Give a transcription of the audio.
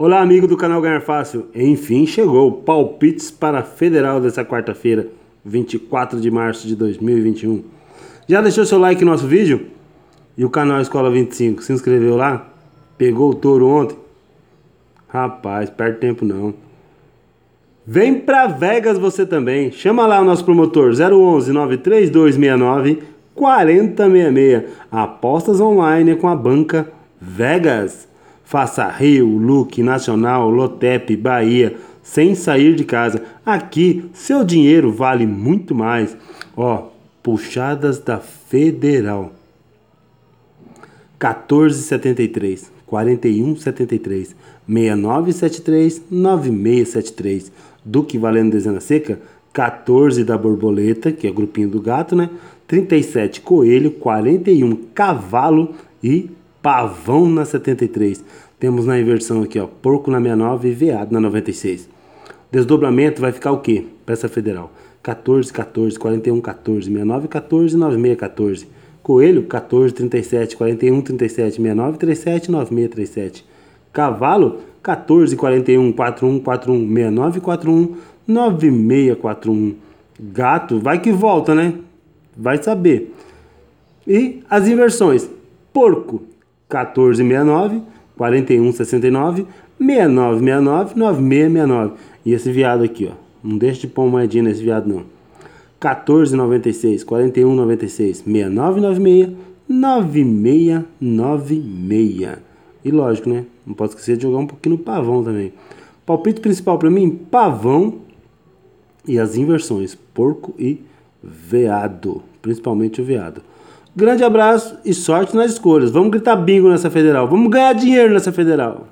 Olá, amigo do canal Ganhar Fácil. Enfim chegou. Palpites para a Federal dessa quarta-feira, 24 de março de 2021. Já deixou seu like no nosso vídeo? E o canal Escola 25, se inscreveu lá? Pegou o touro ontem? Rapaz, perde tempo não. Vem pra Vegas você também. Chama lá o nosso promotor 011 93269 4066. Apostas online com a banca Vegas. Faça Rio, Luke, Nacional, Lotep, Bahia, sem sair de casa. Aqui, seu dinheiro vale muito mais. Ó, puxadas da Federal. 1473, 4173, 6973, 9673. Duque valendo dezena seca, 14 da borboleta, que é o grupinho do gato, né? 37 coelho, 41 cavalo e pavão na 73. Temos na inversão aqui, ó, porco na 69 e veado na 96. Desdobramento vai ficar o quê? Peça federal. 14, 14, 41, 14, 69, 14, 96, 14. Coelho, 14, 37, 41, 37, 69, 37, 96, 37. Cavalo, 14, 41, 41, 41, 69, 41, 96, 41. Gato, vai que volta, né? Vai saber. E as inversões. Porco, 1469, 4169, 6969, 9669. E esse viado aqui, ó. Não deixa de pôr moedinha nesse viado, não. 1496, 4196, 6996, 9696. E lógico, né? Não posso esquecer de jogar um pouquinho no pavão também. Palpite principal para mim, pavão e as inversões, porco e veado, principalmente o veado. Grande abraço e sorte nas escolhas. Vamos gritar bingo nessa federal. Vamos ganhar dinheiro nessa federal.